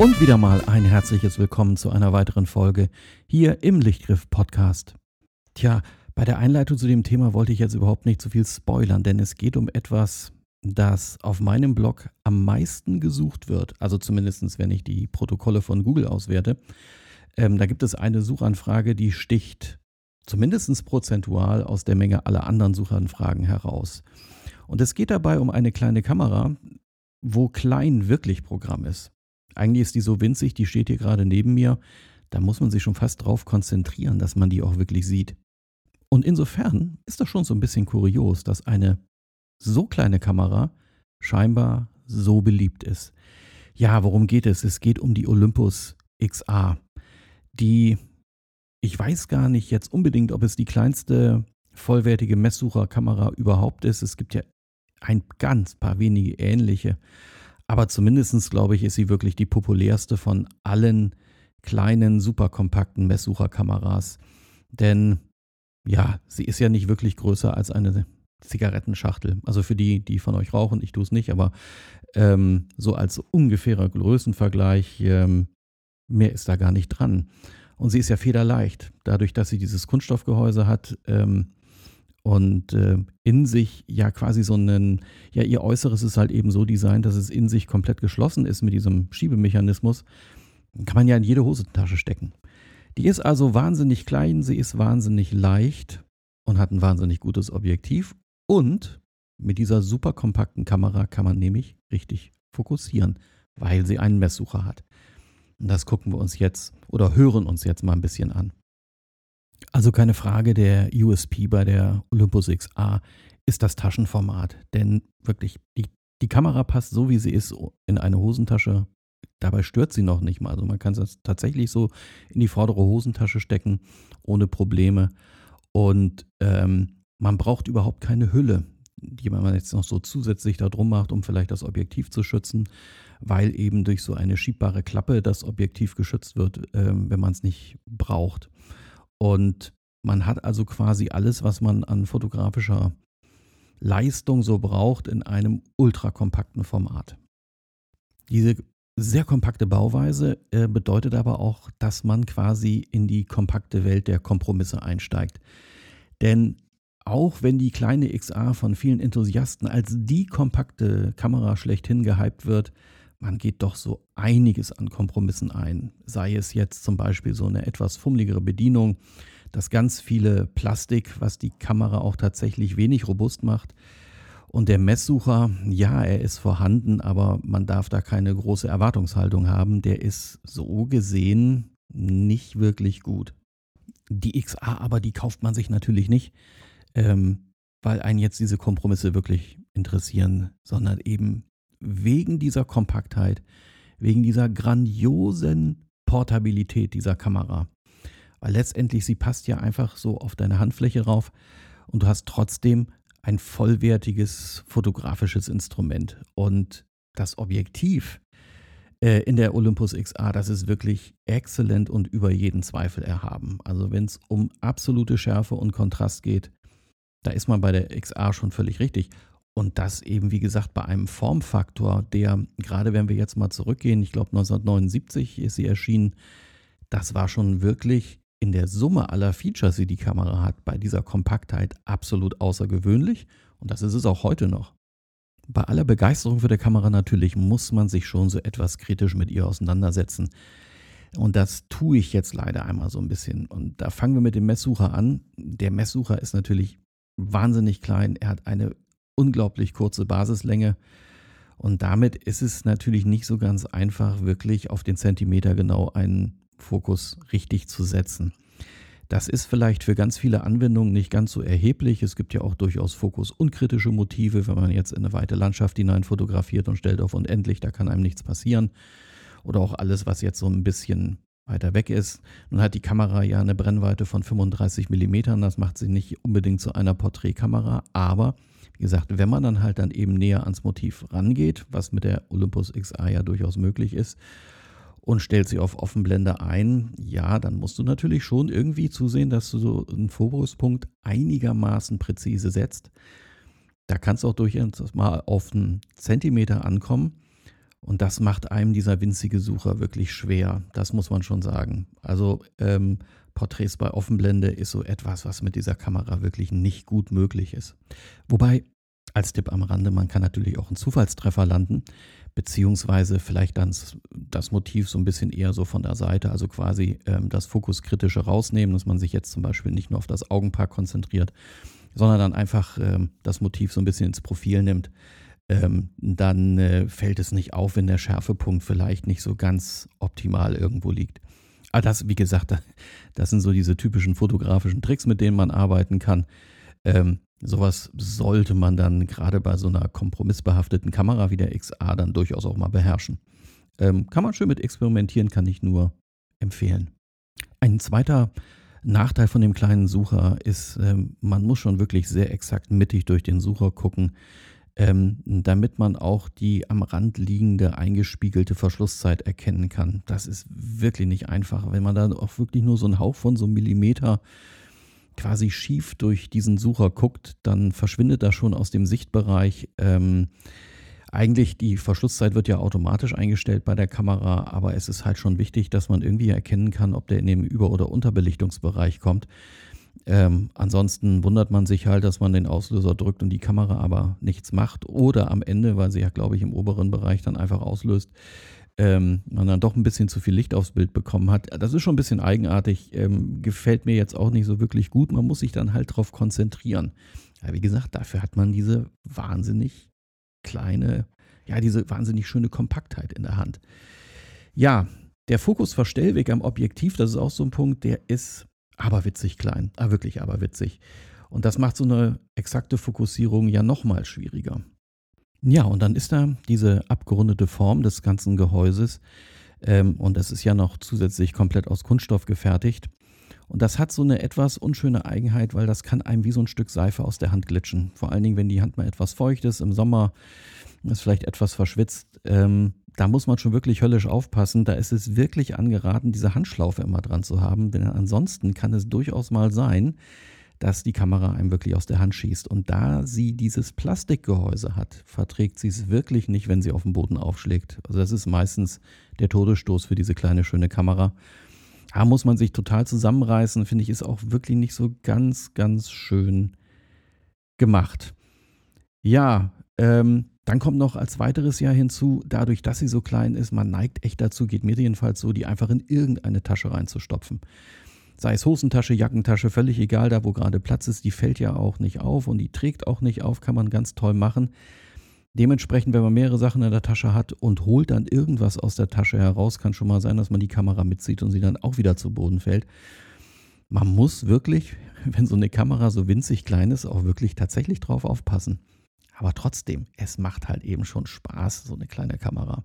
Und wieder mal ein herzliches Willkommen zu einer weiteren Folge hier im Lichtgriff Podcast. Tja, bei der Einleitung zu dem Thema wollte ich jetzt überhaupt nicht zu viel spoilern, denn es geht um etwas, das auf meinem Blog am meisten gesucht wird. Also zumindest, wenn ich die Protokolle von Google auswerte. Ähm, da gibt es eine Suchanfrage, die sticht zumindest prozentual aus der Menge aller anderen Suchanfragen heraus. Und es geht dabei um eine kleine Kamera, wo klein wirklich Programm ist. Eigentlich ist die so winzig, die steht hier gerade neben mir. Da muss man sich schon fast drauf konzentrieren, dass man die auch wirklich sieht. Und insofern ist das schon so ein bisschen kurios, dass eine so kleine Kamera scheinbar so beliebt ist. Ja, worum geht es? Es geht um die Olympus XA, die ich weiß gar nicht jetzt unbedingt, ob es die kleinste vollwertige Messsucherkamera überhaupt ist. Es gibt ja ein ganz paar wenige ähnliche. Aber zumindest, glaube ich, ist sie wirklich die populärste von allen kleinen, superkompakten Messsucherkameras. Denn ja, sie ist ja nicht wirklich größer als eine Zigarettenschachtel. Also für die, die von euch rauchen, ich tue es nicht, aber ähm, so als ungefährer Größenvergleich, ähm, mehr ist da gar nicht dran. Und sie ist ja federleicht. Dadurch, dass sie dieses Kunststoffgehäuse hat, ähm, und äh, in sich ja quasi so einen, ja, ihr Äußeres ist halt eben so designt, dass es in sich komplett geschlossen ist mit diesem Schiebemechanismus. Kann man ja in jede Hosentasche stecken. Die ist also wahnsinnig klein, sie ist wahnsinnig leicht und hat ein wahnsinnig gutes Objektiv. Und mit dieser super kompakten Kamera kann man nämlich richtig fokussieren, weil sie einen Messsucher hat. Und das gucken wir uns jetzt oder hören uns jetzt mal ein bisschen an. Also keine Frage, der USP bei der Olympus XA ist das Taschenformat. Denn wirklich, die, die Kamera passt so, wie sie ist, in eine Hosentasche. Dabei stört sie noch nicht mal. Also man kann es tatsächlich so in die vordere Hosentasche stecken, ohne Probleme. Und ähm, man braucht überhaupt keine Hülle, die man jetzt noch so zusätzlich da drum macht, um vielleicht das Objektiv zu schützen, weil eben durch so eine schiebbare Klappe das Objektiv geschützt wird, ähm, wenn man es nicht braucht. Und man hat also quasi alles, was man an fotografischer Leistung so braucht, in einem ultrakompakten Format. Diese sehr kompakte Bauweise äh, bedeutet aber auch, dass man quasi in die kompakte Welt der Kompromisse einsteigt. Denn auch wenn die kleine XA von vielen Enthusiasten als die kompakte Kamera schlechthin gehypt wird, man geht doch so einiges an Kompromissen ein. Sei es jetzt zum Beispiel so eine etwas fummeligere Bedienung, das ganz viele Plastik, was die Kamera auch tatsächlich wenig robust macht. Und der Messsucher, ja, er ist vorhanden, aber man darf da keine große Erwartungshaltung haben. Der ist so gesehen nicht wirklich gut. Die XA aber, die kauft man sich natürlich nicht, ähm, weil einen jetzt diese Kompromisse wirklich interessieren, sondern eben wegen dieser Kompaktheit, wegen dieser grandiosen Portabilität dieser Kamera. Weil letztendlich sie passt ja einfach so auf deine Handfläche rauf und du hast trotzdem ein vollwertiges fotografisches Instrument. Und das Objektiv äh, in der Olympus XA, das ist wirklich exzellent und über jeden Zweifel erhaben. Also wenn es um absolute Schärfe und Kontrast geht, da ist man bei der XA schon völlig richtig. Und das eben, wie gesagt, bei einem Formfaktor, der, gerade wenn wir jetzt mal zurückgehen, ich glaube 1979 ist sie erschienen, das war schon wirklich in der Summe aller Features, die die Kamera hat, bei dieser Kompaktheit absolut außergewöhnlich. Und das ist es auch heute noch. Bei aller Begeisterung für die Kamera natürlich muss man sich schon so etwas kritisch mit ihr auseinandersetzen. Und das tue ich jetzt leider einmal so ein bisschen. Und da fangen wir mit dem Messsucher an. Der Messsucher ist natürlich wahnsinnig klein. Er hat eine unglaublich kurze Basislänge. Und damit ist es natürlich nicht so ganz einfach, wirklich auf den Zentimeter genau einen Fokus richtig zu setzen. Das ist vielleicht für ganz viele Anwendungen nicht ganz so erheblich. Es gibt ja auch durchaus fokusunkritische Motive, wenn man jetzt in eine weite Landschaft hinein fotografiert und stellt auf unendlich, da kann einem nichts passieren. Oder auch alles, was jetzt so ein bisschen weiter weg ist. Nun hat die Kamera ja eine Brennweite von 35 mm, das macht sie nicht unbedingt zu einer Porträtkamera, aber wie gesagt, wenn man dann halt dann eben näher ans Motiv rangeht, was mit der Olympus XA ja durchaus möglich ist, und stellt sie auf Offenblende ein, ja, dann musst du natürlich schon irgendwie zusehen, dass du so einen Fokuspunkt einigermaßen präzise setzt. Da kannst du auch durchaus mal auf einen Zentimeter ankommen. Und das macht einem dieser winzige Sucher wirklich schwer. Das muss man schon sagen. Also ähm, Porträts bei Offenblende ist so etwas, was mit dieser Kamera wirklich nicht gut möglich ist. Wobei, als Tipp am Rande, man kann natürlich auch einen Zufallstreffer landen, beziehungsweise vielleicht dann das Motiv so ein bisschen eher so von der Seite, also quasi ähm, das Fokuskritische rausnehmen, dass man sich jetzt zum Beispiel nicht nur auf das Augenpaar konzentriert, sondern dann einfach ähm, das Motiv so ein bisschen ins Profil nimmt. Ähm, dann äh, fällt es nicht auf, wenn der Schärfepunkt vielleicht nicht so ganz optimal irgendwo liegt. Aber das, wie gesagt, das sind so diese typischen fotografischen Tricks, mit denen man arbeiten kann. Ähm, sowas sollte man dann gerade bei so einer kompromissbehafteten Kamera wie der XA dann durchaus auch mal beherrschen. Ähm, kann man schön mit experimentieren, kann ich nur empfehlen. Ein zweiter Nachteil von dem kleinen Sucher ist, ähm, man muss schon wirklich sehr exakt mittig durch den Sucher gucken, ähm, damit man auch die am Rand liegende eingespiegelte Verschlusszeit erkennen kann. Das ist wirklich nicht einfach. Wenn man da auch wirklich nur so einen Hauch von so einem Millimeter quasi schief durch diesen Sucher guckt, dann verschwindet das schon aus dem Sichtbereich. Ähm, eigentlich die Verschlusszeit wird ja automatisch eingestellt bei der Kamera, aber es ist halt schon wichtig, dass man irgendwie erkennen kann, ob der in den Über- oder Unterbelichtungsbereich kommt. Ähm, ansonsten wundert man sich halt, dass man den Auslöser drückt und die Kamera aber nichts macht. Oder am Ende, weil sie ja, glaube ich, im oberen Bereich dann einfach auslöst, ähm, man dann doch ein bisschen zu viel Licht aufs Bild bekommen hat. Das ist schon ein bisschen eigenartig, ähm, gefällt mir jetzt auch nicht so wirklich gut. Man muss sich dann halt darauf konzentrieren. Ja, wie gesagt, dafür hat man diese wahnsinnig kleine, ja, diese wahnsinnig schöne Kompaktheit in der Hand. Ja, der Fokusverstellweg am Objektiv, das ist auch so ein Punkt, der ist aberwitzig klein. Ah, wirklich aberwitzig. Und das macht so eine exakte Fokussierung ja nochmal schwieriger. Ja, und dann ist da diese abgerundete Form des ganzen Gehäuses. Ähm, und das ist ja noch zusätzlich komplett aus Kunststoff gefertigt. Und das hat so eine etwas unschöne Eigenheit, weil das kann einem wie so ein Stück Seife aus der Hand glitschen. Vor allen Dingen, wenn die Hand mal etwas feucht ist, im Sommer ist vielleicht etwas verschwitzt. Ähm, da muss man schon wirklich höllisch aufpassen. Da ist es wirklich angeraten, diese Handschlaufe immer dran zu haben. Denn ansonsten kann es durchaus mal sein, dass die Kamera einem wirklich aus der Hand schießt. Und da sie dieses Plastikgehäuse hat, verträgt sie es wirklich nicht, wenn sie auf dem Boden aufschlägt. Also das ist meistens der Todesstoß für diese kleine schöne Kamera. Da muss man sich total zusammenreißen, finde ich, ist auch wirklich nicht so ganz, ganz schön gemacht. Ja, ähm, dann kommt noch als weiteres Jahr hinzu, dadurch, dass sie so klein ist, man neigt echt dazu, geht mir jedenfalls so, die einfach in irgendeine Tasche reinzustopfen. Sei es Hosentasche, Jackentasche, völlig egal, da wo gerade Platz ist, die fällt ja auch nicht auf und die trägt auch nicht auf, kann man ganz toll machen. Dementsprechend, wenn man mehrere Sachen in der Tasche hat und holt dann irgendwas aus der Tasche heraus, kann schon mal sein, dass man die Kamera mitzieht und sie dann auch wieder zu Boden fällt. Man muss wirklich, wenn so eine Kamera so winzig klein ist, auch wirklich tatsächlich drauf aufpassen. Aber trotzdem, es macht halt eben schon Spaß, so eine kleine Kamera.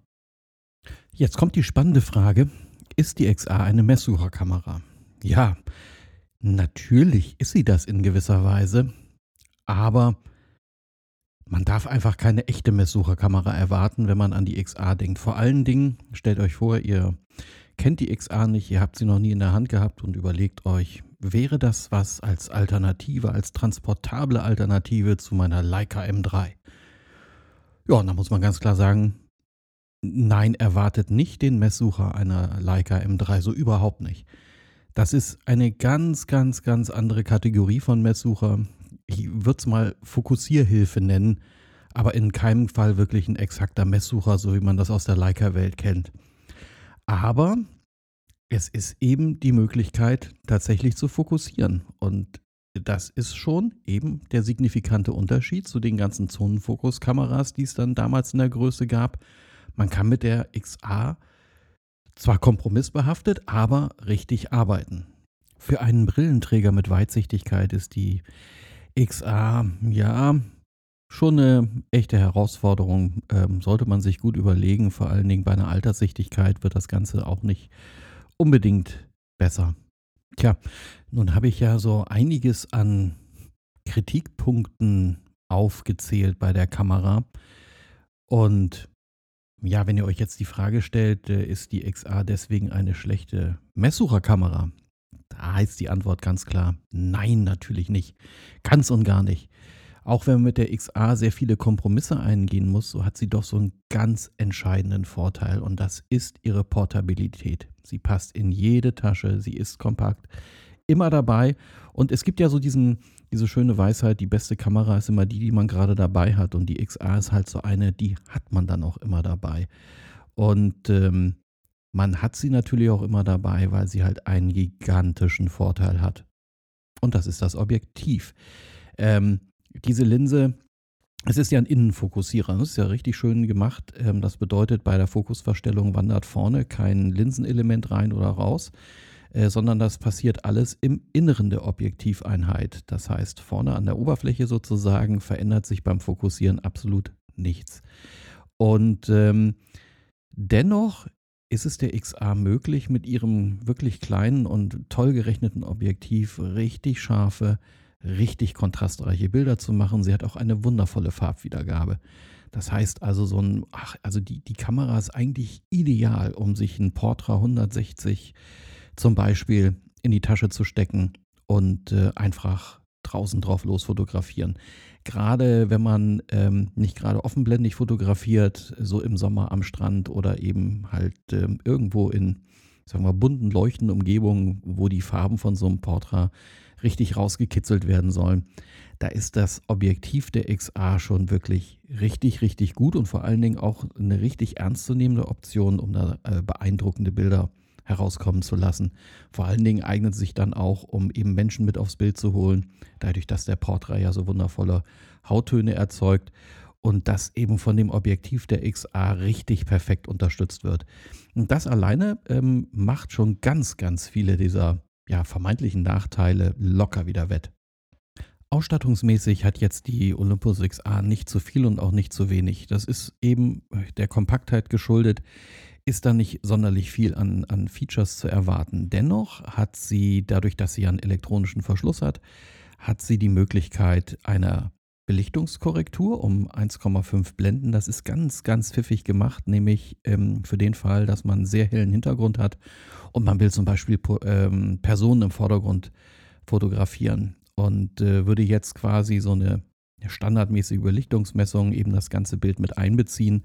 Jetzt kommt die spannende Frage, ist die XA eine Messsucherkamera? Ja, natürlich ist sie das in gewisser Weise, aber man darf einfach keine echte Messsucherkamera erwarten, wenn man an die XA denkt. Vor allen Dingen, stellt euch vor, ihr kennt die XA nicht, ihr habt sie noch nie in der Hand gehabt und überlegt euch, wäre das was als Alternative, als transportable Alternative zu meiner Leica M3? Ja, und da muss man ganz klar sagen, nein, erwartet nicht den Messsucher einer Leica M3, so überhaupt nicht. Das ist eine ganz, ganz, ganz andere Kategorie von Messsucher ich würde es mal Fokussierhilfe nennen, aber in keinem Fall wirklich ein exakter Messsucher, so wie man das aus der Leica-Welt kennt. Aber es ist eben die Möglichkeit, tatsächlich zu fokussieren. Und das ist schon eben der signifikante Unterschied zu den ganzen Zonenfokuskameras, die es dann damals in der Größe gab. Man kann mit der XA zwar kompromissbehaftet, aber richtig arbeiten. Für einen Brillenträger mit Weitsichtigkeit ist die XA, ja, schon eine echte Herausforderung. Ähm, sollte man sich gut überlegen. Vor allen Dingen bei einer Alterssichtigkeit wird das Ganze auch nicht unbedingt besser. Tja, nun habe ich ja so einiges an Kritikpunkten aufgezählt bei der Kamera. Und ja, wenn ihr euch jetzt die Frage stellt, äh, ist die XA deswegen eine schlechte Messsucherkamera? Da heißt die Antwort ganz klar, nein, natürlich nicht. Ganz und gar nicht. Auch wenn man mit der XA sehr viele Kompromisse eingehen muss, so hat sie doch so einen ganz entscheidenden Vorteil und das ist ihre Portabilität. Sie passt in jede Tasche, sie ist kompakt, immer dabei und es gibt ja so diesen, diese schöne Weisheit, die beste Kamera ist immer die, die man gerade dabei hat und die XA ist halt so eine, die hat man dann auch immer dabei. Und ähm, man hat sie natürlich auch immer dabei, weil sie halt einen gigantischen Vorteil hat. Und das ist das Objektiv. Ähm, diese Linse, es ist ja ein Innenfokussierer, das ist ja richtig schön gemacht. Ähm, das bedeutet, bei der Fokusverstellung wandert vorne kein Linsenelement rein oder raus, äh, sondern das passiert alles im Inneren der Objektiveinheit. Das heißt, vorne an der Oberfläche sozusagen verändert sich beim Fokussieren absolut nichts. Und ähm, dennoch ist es der XA möglich, mit ihrem wirklich kleinen und toll gerechneten Objektiv richtig scharfe richtig kontrastreiche Bilder zu machen. Sie hat auch eine wundervolle Farbwiedergabe. Das heißt also, so ein, ach, also die, die Kamera ist eigentlich ideal, um sich ein Portra 160 zum Beispiel in die Tasche zu stecken und äh, einfach draußen drauf los fotografieren. Gerade wenn man ähm, nicht gerade offenblendig fotografiert, so im Sommer am Strand oder eben halt ähm, irgendwo in, sagen wir, bunten, leuchtenden Umgebungen, wo die Farben von so einem Portra richtig rausgekitzelt werden sollen. Da ist das Objektiv der XA schon wirklich richtig, richtig gut und vor allen Dingen auch eine richtig ernstzunehmende Option, um da äh, beeindruckende Bilder herauskommen zu lassen. Vor allen Dingen eignet sich dann auch, um eben Menschen mit aufs Bild zu holen, dadurch, dass der Portrait ja so wundervolle Hauttöne erzeugt und das eben von dem Objektiv der XA richtig perfekt unterstützt wird. Und das alleine ähm, macht schon ganz, ganz viele dieser ja, vermeintlichen Nachteile locker wieder wett. Ausstattungsmäßig hat jetzt die Olympus XA nicht zu viel und auch nicht zu wenig. Das ist eben der Kompaktheit geschuldet, ist da nicht sonderlich viel an, an Features zu erwarten. Dennoch hat sie, dadurch, dass sie einen elektronischen Verschluss hat, hat sie die Möglichkeit einer Belichtungskorrektur um 1,5 Blenden. Das ist ganz, ganz pfiffig gemacht, nämlich ähm, für den Fall, dass man einen sehr hellen Hintergrund hat und man will zum Beispiel ähm, Personen im Vordergrund fotografieren und äh, würde jetzt quasi so eine standardmäßige Belichtungsmessung eben das ganze Bild mit einbeziehen,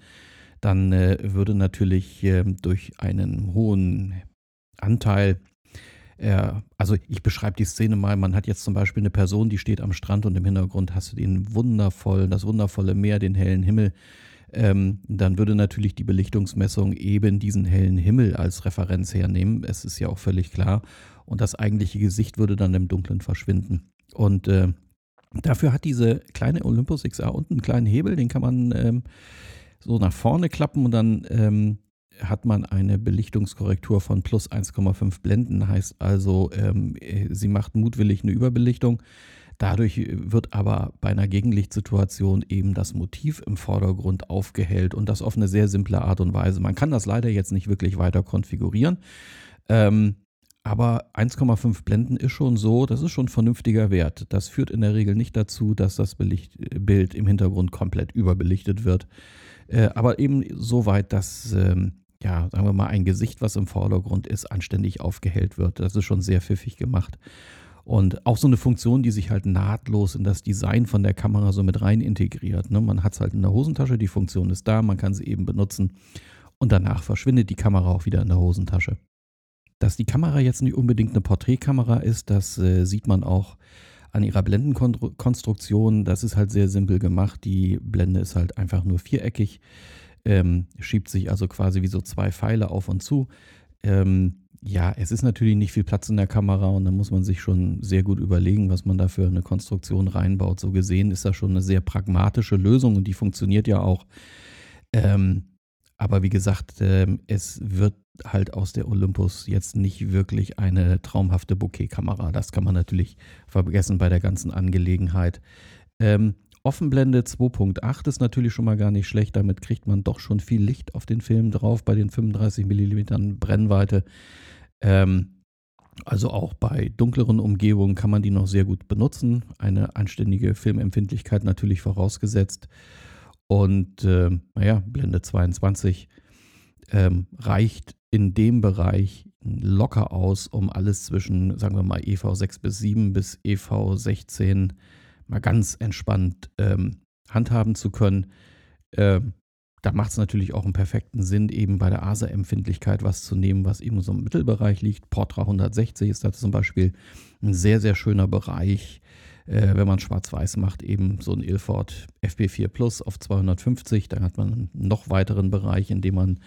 dann äh, würde natürlich äh, durch einen hohen Anteil er, also ich beschreibe die Szene mal, man hat jetzt zum Beispiel eine Person, die steht am Strand und im Hintergrund hast du den wundervollen, das wundervolle Meer, den hellen Himmel. Ähm, dann würde natürlich die Belichtungsmessung eben diesen hellen Himmel als Referenz hernehmen. Es ist ja auch völlig klar. Und das eigentliche Gesicht würde dann im Dunkeln verschwinden. Und äh, dafür hat diese kleine Olympus XA unten einen kleinen Hebel, den kann man ähm, so nach vorne klappen und dann ähm, hat man eine Belichtungskorrektur von plus 1,5 Blenden, heißt also, ähm, sie macht mutwillig eine Überbelichtung. Dadurch wird aber bei einer Gegenlichtsituation eben das Motiv im Vordergrund aufgehellt und das auf eine sehr simple Art und Weise. Man kann das leider jetzt nicht wirklich weiter konfigurieren. Ähm, aber 1,5 Blenden ist schon so, das ist schon ein vernünftiger Wert. Das führt in der Regel nicht dazu, dass das Belicht Bild im Hintergrund komplett überbelichtet wird. Äh, aber eben so weit, dass ähm, ja, sagen wir mal, ein Gesicht, was im Vordergrund ist, anständig aufgehellt wird. Das ist schon sehr pfiffig gemacht. Und auch so eine Funktion, die sich halt nahtlos in das Design von der Kamera so mit rein integriert. Ne? Man hat es halt in der Hosentasche, die Funktion ist da, man kann sie eben benutzen und danach verschwindet die Kamera auch wieder in der Hosentasche. Dass die Kamera jetzt nicht unbedingt eine Porträtkamera ist, das äh, sieht man auch an ihrer Blendenkonstruktion. Das ist halt sehr simpel gemacht. Die Blende ist halt einfach nur viereckig ähm, schiebt sich also quasi wie so zwei Pfeile auf und zu. Ähm, ja, es ist natürlich nicht viel Platz in der Kamera und da muss man sich schon sehr gut überlegen, was man da für eine Konstruktion reinbaut. So gesehen ist das schon eine sehr pragmatische Lösung und die funktioniert ja auch. Ähm, aber wie gesagt, ähm, es wird halt aus der Olympus jetzt nicht wirklich eine traumhafte Bokeh-Kamera. Das kann man natürlich vergessen bei der ganzen Angelegenheit. Ähm, Offenblende 2.8 ist natürlich schon mal gar nicht schlecht. Damit kriegt man doch schon viel Licht auf den Film drauf bei den 35 mm Brennweite. Ähm, also auch bei dunkleren Umgebungen kann man die noch sehr gut benutzen. Eine anständige Filmempfindlichkeit natürlich vorausgesetzt. Und äh, naja, Blende 22 ähm, reicht in dem Bereich locker aus, um alles zwischen, sagen wir mal, EV6 bis 7 bis EV16 mal ganz entspannt ähm, handhaben zu können. Ähm, da macht es natürlich auch einen perfekten Sinn, eben bei der ASA-Empfindlichkeit was zu nehmen, was eben so im Mittelbereich liegt. Portra 160 ist da zum Beispiel ein sehr, sehr schöner Bereich, äh, wenn man schwarz-weiß macht, eben so ein Ilford FP4 Plus auf 250. Dann hat man einen noch weiteren Bereich, in dem man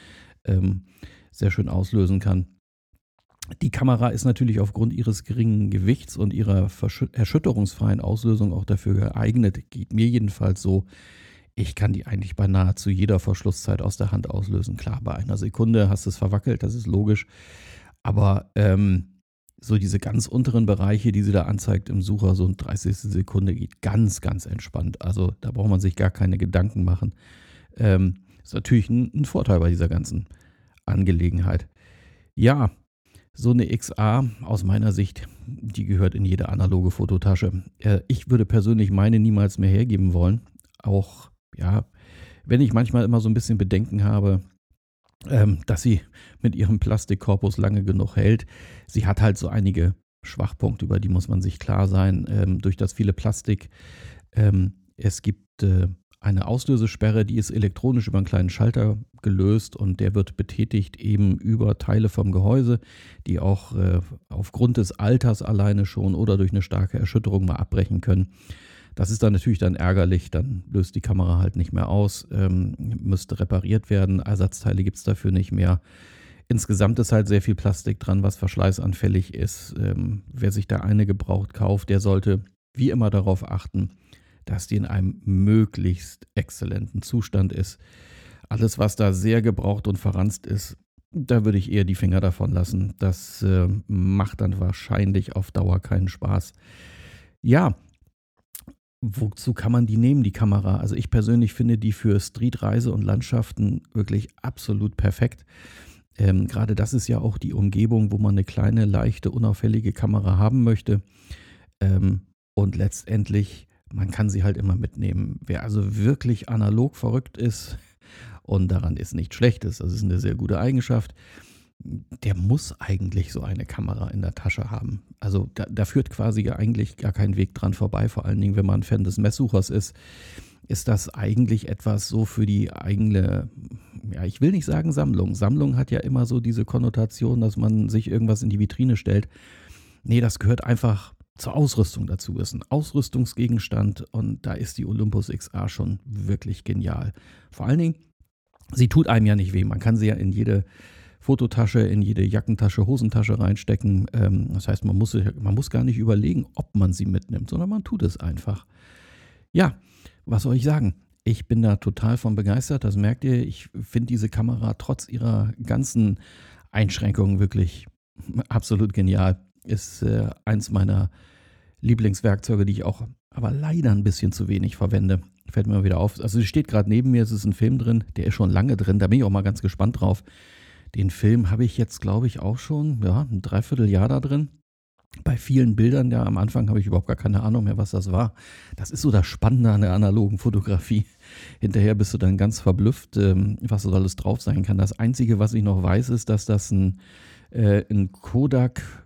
ähm, sehr schön auslösen kann. Die Kamera ist natürlich aufgrund ihres geringen Gewichts und ihrer erschütterungsfreien Auslösung auch dafür geeignet. Geht mir jedenfalls so. Ich kann die eigentlich bei nahezu jeder Verschlusszeit aus der Hand auslösen. Klar, bei einer Sekunde hast du es verwackelt, das ist logisch. Aber ähm, so diese ganz unteren Bereiche, die sie da anzeigt im Sucher, so eine 30. Sekunde geht ganz, ganz entspannt. Also da braucht man sich gar keine Gedanken machen. Ähm, ist natürlich ein, ein Vorteil bei dieser ganzen Angelegenheit. Ja, so eine XA aus meiner Sicht, die gehört in jede analoge Fototasche. Äh, ich würde persönlich meine niemals mehr hergeben wollen. Auch, ja, wenn ich manchmal immer so ein bisschen Bedenken habe, ähm, dass sie mit ihrem Plastikkorpus lange genug hält. Sie hat halt so einige Schwachpunkte, über die muss man sich klar sein. Ähm, durch das viele Plastik. Ähm, es gibt äh, eine Auslösesperre, die ist elektronisch über einen kleinen Schalter gelöst und der wird betätigt eben über Teile vom Gehäuse, die auch äh, aufgrund des Alters alleine schon oder durch eine starke Erschütterung mal abbrechen können. Das ist dann natürlich dann ärgerlich, dann löst die Kamera halt nicht mehr aus, ähm, müsste repariert werden, Ersatzteile gibt es dafür nicht mehr. Insgesamt ist halt sehr viel Plastik dran, was verschleißanfällig ist. Ähm, wer sich da eine gebraucht kauft, der sollte wie immer darauf achten, dass die in einem möglichst exzellenten Zustand ist. Alles, was da sehr gebraucht und verranzt ist, da würde ich eher die Finger davon lassen. Das äh, macht dann wahrscheinlich auf Dauer keinen Spaß. Ja, wozu kann man die nehmen, die Kamera? Also ich persönlich finde die für Streetreise und Landschaften wirklich absolut perfekt. Ähm, Gerade das ist ja auch die Umgebung, wo man eine kleine, leichte, unauffällige Kamera haben möchte. Ähm, und letztendlich man kann sie halt immer mitnehmen. Wer also wirklich analog verrückt ist, und daran ist nichts Schlechtes, das ist eine sehr gute Eigenschaft, der muss eigentlich so eine Kamera in der Tasche haben. Also da, da führt quasi eigentlich gar kein Weg dran vorbei, vor allen Dingen, wenn man Fan des Messsuchers ist ist das eigentlich etwas so für die eigene, ja, ich will nicht sagen Sammlung. Sammlung hat ja immer so diese Konnotation, dass man sich irgendwas in die Vitrine stellt. Nee, das gehört einfach zur Ausrüstung dazu ist. Ein Ausrüstungsgegenstand und da ist die Olympus XA schon wirklich genial. Vor allen Dingen, sie tut einem ja nicht weh. Man kann sie ja in jede Fototasche, in jede Jackentasche, Hosentasche reinstecken. Ähm, das heißt, man muss, man muss gar nicht überlegen, ob man sie mitnimmt, sondern man tut es einfach. Ja, was soll ich sagen? Ich bin da total von begeistert. Das merkt ihr. Ich finde diese Kamera trotz ihrer ganzen Einschränkungen wirklich absolut genial ist äh, eins meiner Lieblingswerkzeuge, die ich auch aber leider ein bisschen zu wenig verwende. Fällt mir mal wieder auf. Also sie steht gerade neben mir, es ist ein Film drin, der ist schon lange drin, da bin ich auch mal ganz gespannt drauf. Den Film habe ich jetzt, glaube ich, auch schon, ja, ein Dreivierteljahr da drin. Bei vielen Bildern, ja, am Anfang habe ich überhaupt gar keine Ahnung mehr, was das war. Das ist so das Spannende an der analogen Fotografie. Hinterher bist du dann ganz verblüfft, ähm, was so alles drauf sein kann. Das Einzige, was ich noch weiß, ist, dass das ein, äh, ein Kodak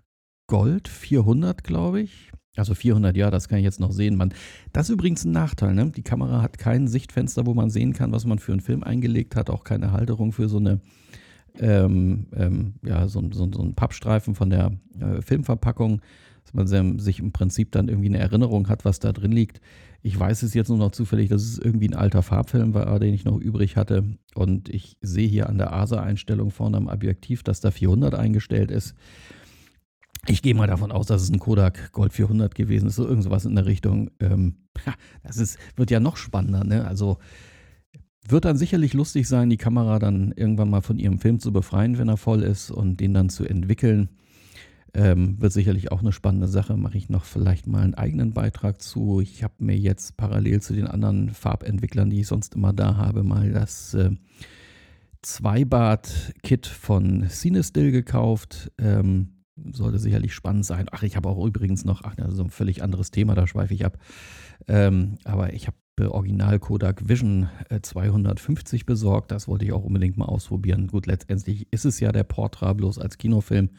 Gold 400, glaube ich. Also 400, ja, das kann ich jetzt noch sehen. Man, das ist übrigens ein Nachteil. Ne? Die Kamera hat kein Sichtfenster, wo man sehen kann, was man für einen Film eingelegt hat. Auch keine Halterung für so eine, ähm, ähm, ja, so, so, so einen Pappstreifen von der äh, Filmverpackung, dass man sich im Prinzip dann irgendwie eine Erinnerung hat, was da drin liegt. Ich weiß es jetzt nur noch zufällig, dass es irgendwie ein alter Farbfilm war, den ich noch übrig hatte. Und ich sehe hier an der ASA-Einstellung vorne am Objektiv, dass da 400 eingestellt ist. Ich gehe mal davon aus, dass es ein Kodak Gold 400 gewesen ist, so irgendwas in der Richtung. Ähm, das ist, wird ja noch spannender, ne? Also wird dann sicherlich lustig sein, die Kamera dann irgendwann mal von ihrem Film zu befreien, wenn er voll ist und den dann zu entwickeln. Ähm, wird sicherlich auch eine spannende Sache. Mache ich noch vielleicht mal einen eigenen Beitrag zu. Ich habe mir jetzt parallel zu den anderen Farbentwicklern, die ich sonst immer da habe, mal das äh, Zweibart-Kit von Cinestill gekauft. Ähm, sollte sicherlich spannend sein. Ach, ich habe auch übrigens noch, ach, so ein völlig anderes Thema, da schweife ich ab. Ähm, aber ich habe äh, Original Kodak Vision äh, 250 besorgt. Das wollte ich auch unbedingt mal ausprobieren. Gut, letztendlich ist es ja der Portra bloß als Kinofilm.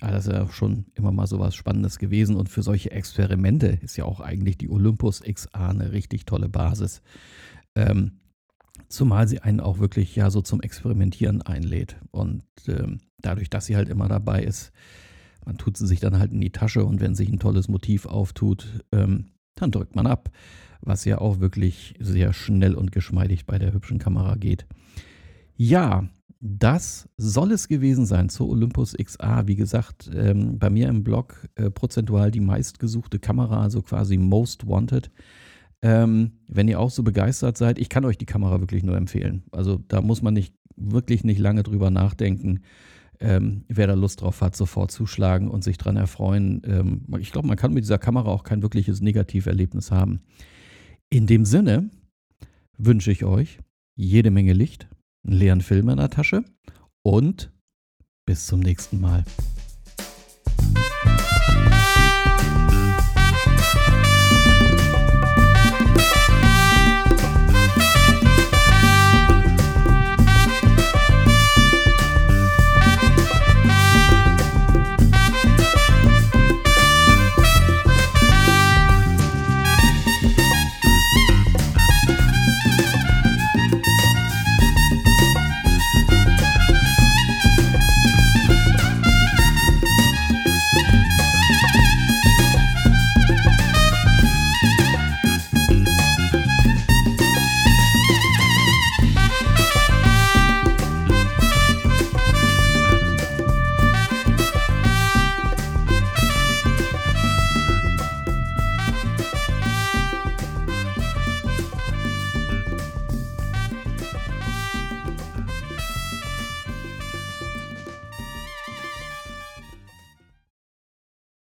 Aber das ist ja schon immer mal so was Spannendes gewesen. Und für solche Experimente ist ja auch eigentlich die Olympus XA eine richtig tolle Basis. Ähm, zumal sie einen auch wirklich ja so zum Experimentieren einlädt. Und ähm, dadurch, dass sie halt immer dabei ist, man tut sie sich dann halt in die Tasche und wenn sich ein tolles Motiv auftut, ähm, dann drückt man ab, was ja auch wirklich sehr schnell und geschmeidig bei der hübschen Kamera geht. Ja, das soll es gewesen sein zur Olympus XA. Wie gesagt, ähm, bei mir im Blog äh, prozentual die meistgesuchte Kamera, also quasi Most Wanted. Ähm, wenn ihr auch so begeistert seid, ich kann euch die Kamera wirklich nur empfehlen. Also da muss man nicht wirklich nicht lange drüber nachdenken. Ähm, wer da Lust drauf hat, sofort zuschlagen und sich dran erfreuen. Ähm, ich glaube, man kann mit dieser Kamera auch kein wirkliches Negativerlebnis haben. In dem Sinne wünsche ich euch jede Menge Licht, einen leeren Film in der Tasche und bis zum nächsten Mal.